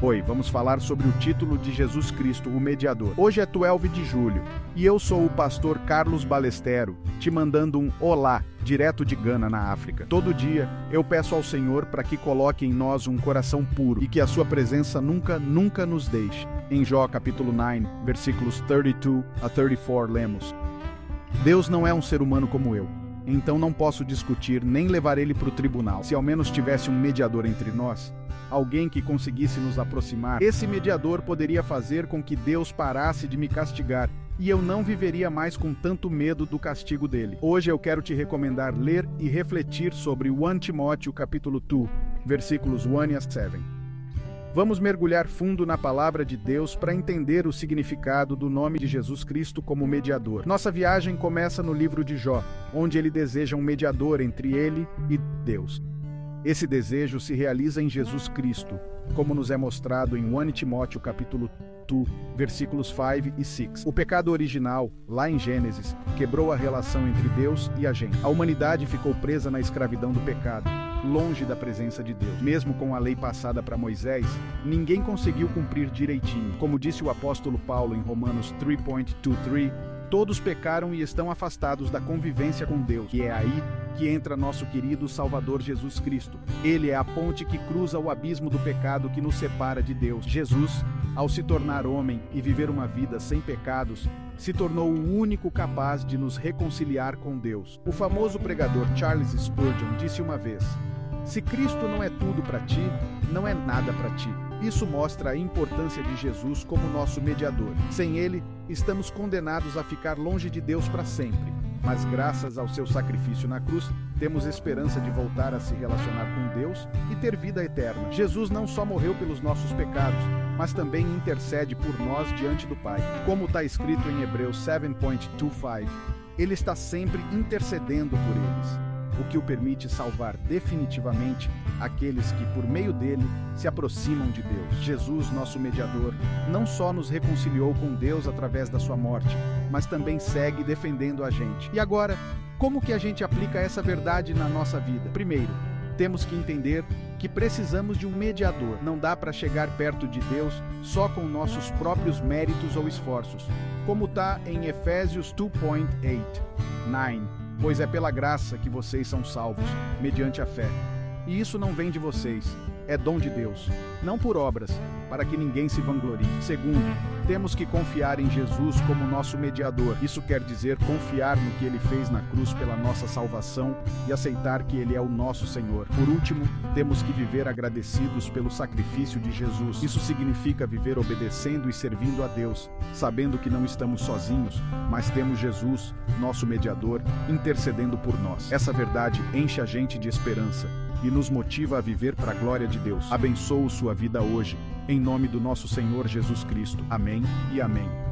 Oi, vamos falar sobre o título de Jesus Cristo, o Mediador. Hoje é 12 de julho e eu sou o pastor Carlos Balestero, te mandando um olá direto de Gana, na África. Todo dia eu peço ao Senhor para que coloque em nós um coração puro e que a sua presença nunca, nunca nos deixe. Em Jó capítulo 9, versículos 32 a 34, lemos: Deus não é um ser humano como eu então não posso discutir nem levar ele para o tribunal. Se ao menos tivesse um mediador entre nós, alguém que conseguisse nos aproximar, esse mediador poderia fazer com que Deus parasse de me castigar e eu não viveria mais com tanto medo do castigo dele. Hoje eu quero te recomendar ler e refletir sobre 1 Timóteo capítulo 2, versículos 1 a 7. Vamos mergulhar fundo na palavra de Deus para entender o significado do nome de Jesus Cristo como mediador. Nossa viagem começa no livro de Jó, onde ele deseja um mediador entre ele e Deus. Esse desejo se realiza em Jesus Cristo, como nos é mostrado em 1 Timóteo capítulo 2, versículos 5 e 6. O pecado original, lá em Gênesis, quebrou a relação entre Deus e a gente. A humanidade ficou presa na escravidão do pecado longe da presença de Deus. Mesmo com a lei passada para Moisés, ninguém conseguiu cumprir direitinho. Como disse o apóstolo Paulo em Romanos 3.23, todos pecaram e estão afastados da convivência com Deus. E é aí que entra nosso querido Salvador Jesus Cristo. Ele é a ponte que cruza o abismo do pecado que nos separa de Deus. Jesus, ao se tornar homem e viver uma vida sem pecados, se tornou o único capaz de nos reconciliar com Deus. O famoso pregador Charles Spurgeon disse uma vez: Se Cristo não é tudo para ti, não é nada para ti. Isso mostra a importância de Jesus como nosso mediador. Sem ele, estamos condenados a ficar longe de Deus para sempre. Mas graças ao seu sacrifício na cruz, temos esperança de voltar a se relacionar com Deus e ter vida eterna. Jesus não só morreu pelos nossos pecados, mas também intercede por nós diante do Pai. Como está escrito em Hebreus 7.25, ele está sempre intercedendo por eles o que o permite salvar definitivamente aqueles que, por meio dele, se aproximam de Deus. Jesus, nosso mediador, não só nos reconciliou com Deus através da sua morte, mas também segue defendendo a gente. E agora, como que a gente aplica essa verdade na nossa vida? Primeiro, temos que entender que precisamos de um mediador. Não dá para chegar perto de Deus só com nossos próprios méritos ou esforços, como está em Efésios 2.8, 9 pois é pela graça que vocês são salvos, mediante a fé. E isso não vem de vocês, é dom de Deus, não por obras, para que ninguém se vanglorie. Segundo, temos que confiar em Jesus como nosso mediador. Isso quer dizer confiar no que ele fez na cruz pela nossa salvação e aceitar que ele é o nosso Senhor. Por último, temos que viver agradecidos pelo sacrifício de Jesus. Isso significa viver obedecendo e servindo a Deus, sabendo que não estamos sozinhos, mas temos Jesus, nosso mediador, intercedendo por nós. Essa verdade enche a gente de esperança e nos motiva a viver para a glória de Deus. Abençoo sua vida hoje, em nome do nosso Senhor Jesus Cristo. Amém e amém.